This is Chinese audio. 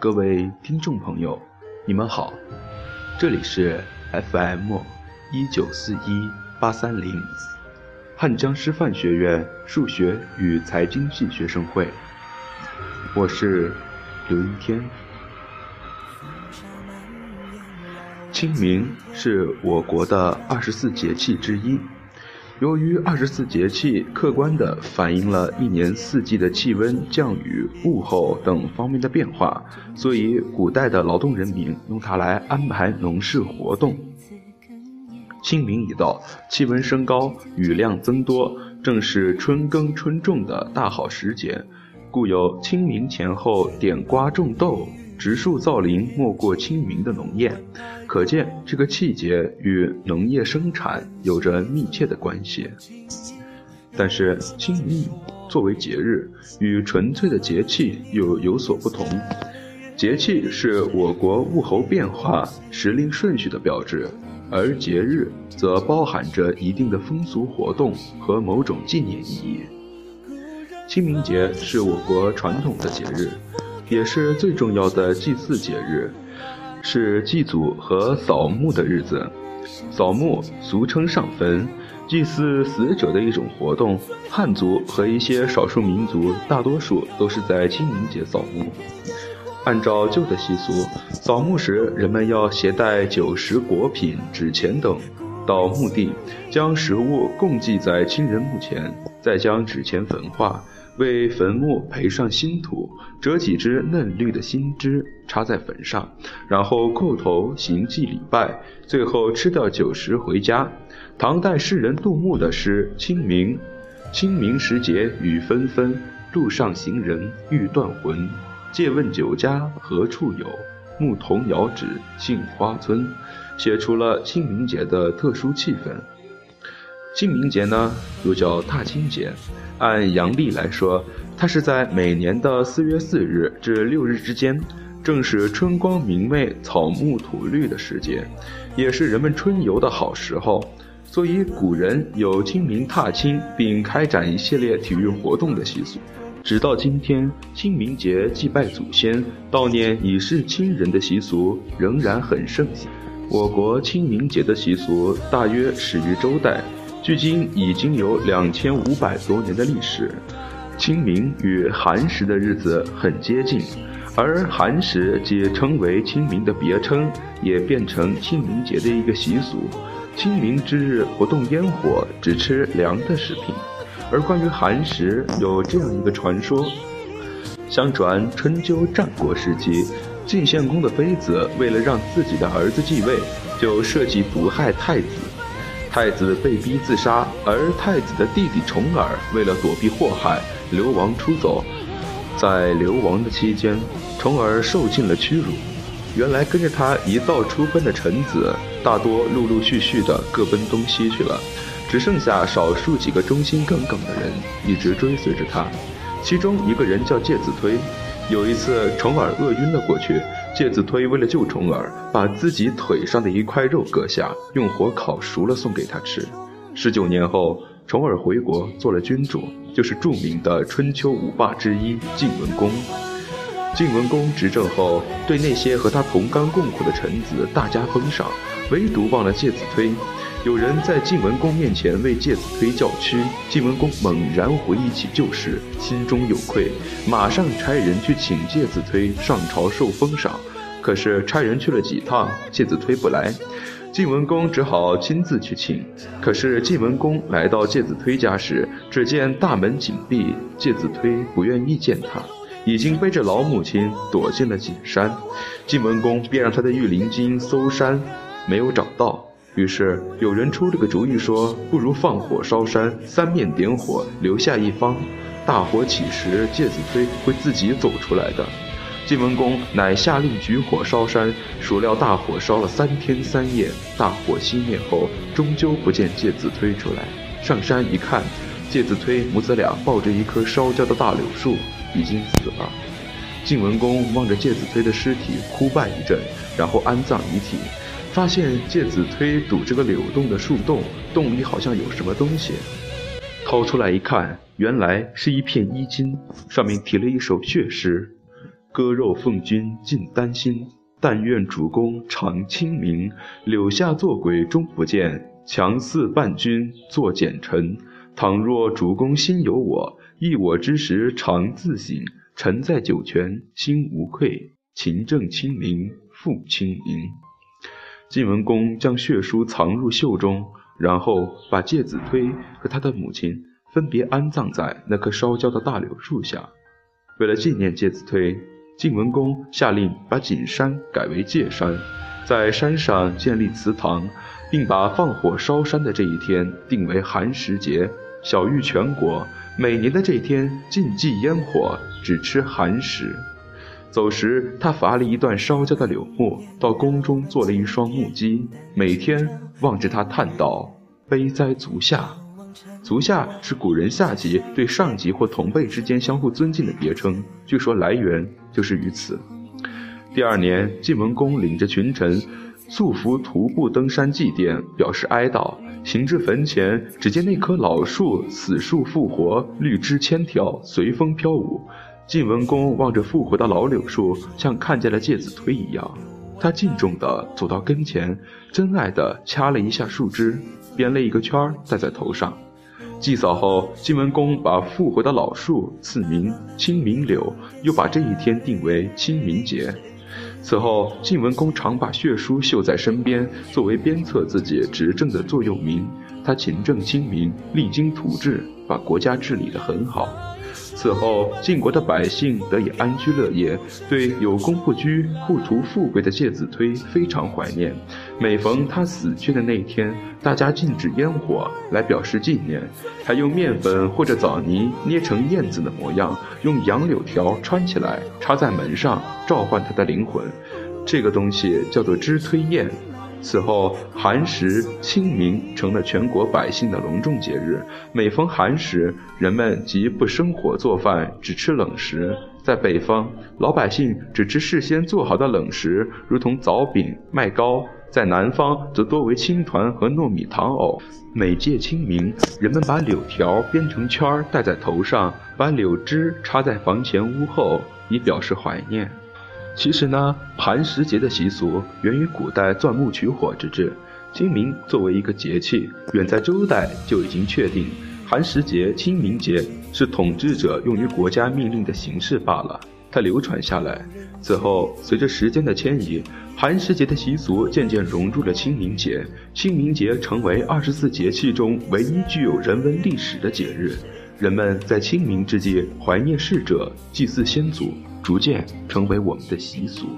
各位听众朋友，你们好，这里是 FM 一九四一八三零，汉江师范学院数学与财经系学生会，我是刘云天。清明是我国的二十四节气之一。由于二十四节气客观地反映了一年四季的气温、降雨、物候等方面的变化，所以古代的劳动人民用它来安排农事活动。清明一到，气温升高，雨量增多，正是春耕春种的大好时节，故有“清明前后点瓜种豆”。植树造林，莫过清明的农谚，可见这个季节与农业生产有着密切的关系。但是，清明作为节日，与纯粹的节气又有所不同。节气是我国物候变化、时令顺序的标志，而节日则包含着一定的风俗活动和某种纪念意义。清明节是我国传统的节日。也是最重要的祭祀节日，是祭祖和扫墓的日子。扫墓俗称上坟，祭祀死者的一种活动。汉族和一些少数民族，大多数都是在清明节扫墓。按照旧的习俗，扫墓时人们要携带酒食、果品、纸钱等到墓地，将食物供祭在亲人墓前，再将纸钱焚化。为坟墓培上新土，折几枝嫩绿的新枝插在坟上，然后叩头行祭礼拜，最后吃掉酒食回家。唐代诗人杜牧的诗《清明》：清明时节雨纷纷，路上行人欲断魂。借问酒家何处有？牧童遥指杏花村。写出了清明节的特殊气氛。清明节呢，又叫踏青节。按阳历来说，它是在每年的四月四日至六日之间，正是春光明媚、草木吐绿的时节，也是人们春游的好时候。所以古人有清明踏青，并开展一系列体育活动的习俗。直到今天，清明节祭拜祖先、悼念已逝亲人的习俗仍然很盛行。我国清明节的习俗大约始于周代。距今已经有两千五百多年的历史，清明与寒食的日子很接近，而寒食即称为清明的别称，也变成清明节的一个习俗。清明之日不动烟火，只吃凉的食品。而关于寒食，有这样一个传说：相传春秋战国时期，晋献公的妃子为了让自己的儿子继位，就设计毒害太子。太子被逼自杀，而太子的弟弟重耳为了躲避祸害，流亡出走。在流亡的期间，重耳受尽了屈辱。原来跟着他一道出奔的臣子，大多陆陆续续的各奔东西去了，只剩下少数几个忠心耿耿的人一直追随着他。其中一个人叫介子推。有一次，重耳饿晕了过去。介子推为了救重耳，把自己腿上的一块肉割下，用火烤熟了送给他吃。十九年后，重耳回国做了君主，就是著名的春秋五霸之一晋文公。晋文公执政后，对那些和他同甘共苦的臣子大加封赏，唯独忘了介子推。有人在晋文公面前为介子推叫屈，晋文公猛然回忆起旧事，心中有愧，马上差人去请介子推上朝受封赏。可是差人去了几趟，介子推不来，晋文公只好亲自去请。可是晋文公来到介子推家时，只见大门紧闭，介子推不愿意见他，已经背着老母亲躲进了景山。晋文公便让他的御林军搜山，没有找到。于是有人出了个主意，说不如放火烧山，三面点火，留下一方。大火起时，介子推会自己走出来的。晋文公乃下令举火烧山，孰料大火烧了三天三夜，大火熄灭后，终究不见介子推出来。上山一看，介子推母子俩抱着一棵烧焦的大柳树，已经死了。晋文公望着介子推的尸体哭拜一阵，然后安葬遗体。发现介子推堵着个柳洞的树洞，洞里好像有什么东西。掏出来一看，原来是一片衣襟，上面题了一首血诗：“割肉奉君尽丹心，但愿主公常清明。柳下做鬼终不见，强似伴君作谏臣。倘若主公心有我，忆我之时常自省。臣在九泉心无愧，勤政清明复清明。”晋文公将血书藏入袖中，然后把介子推和他的母亲分别安葬在那棵烧焦的大柳树下。为了纪念介子推，晋文公下令把景山改为介山，在山上建立祠堂，并把放火烧山的这一天定为寒食节，晓谕全国，每年的这天禁忌烟火，只吃寒食。走时，他伐了一段烧焦的柳木，到宫中做了一双木屐，每天望着它叹道：“悲哉足下！”足下是古人下级对上级或同辈之间相互尊敬的别称，据说来源就是于此。第二年，晋文公领着群臣素服徒步登山祭奠，表示哀悼。行至坟前，只见那棵老树死树复活，绿枝千条，随风飘舞。晋文公望着复活的老柳树，像看见了介子推一样。他敬重地走到跟前，真爱地掐了一下树枝，编了一个圈儿戴在头上。祭扫后，晋文公把复活的老树赐名清明柳，又把这一天定为清明节。此后，晋文公常把血书绣在身边，作为鞭策自己执政的座右铭。他勤政亲民，励精图治，把国家治理得很好。此后，晋国的百姓得以安居乐业，对有功不居、不图富贵的介子推非常怀念。每逢他死去的那天，大家禁止烟火来表示纪念，还用面粉或者枣泥捏成燕子的模样，用杨柳条穿起来插在门上，召唤他的灵魂。这个东西叫做知推燕。此后，寒食、清明成了全国百姓的隆重节日。每逢寒食，人们即不生火做饭，只吃冷食。在北方，老百姓只吃事先做好的冷食，如同枣饼、麦糕；在南方，则多为青团和糯米糖藕。每届清明，人们把柳条编成圈儿戴在头上，把柳枝插在房前屋后，以表示怀念。其实呢，寒食节的习俗源于古代钻木取火之制。清明作为一个节气，远在周代就已经确定，寒食节、清明节是统治者用于国家命令的形式罢了。它流传下来，此后随着时间的迁移，寒食节的习俗渐渐融入了清明节，清明节成为二十四节气中唯一具有人文历史的节日。人们在清明之际怀念逝者，祭祀先祖。逐渐成为我们的习俗。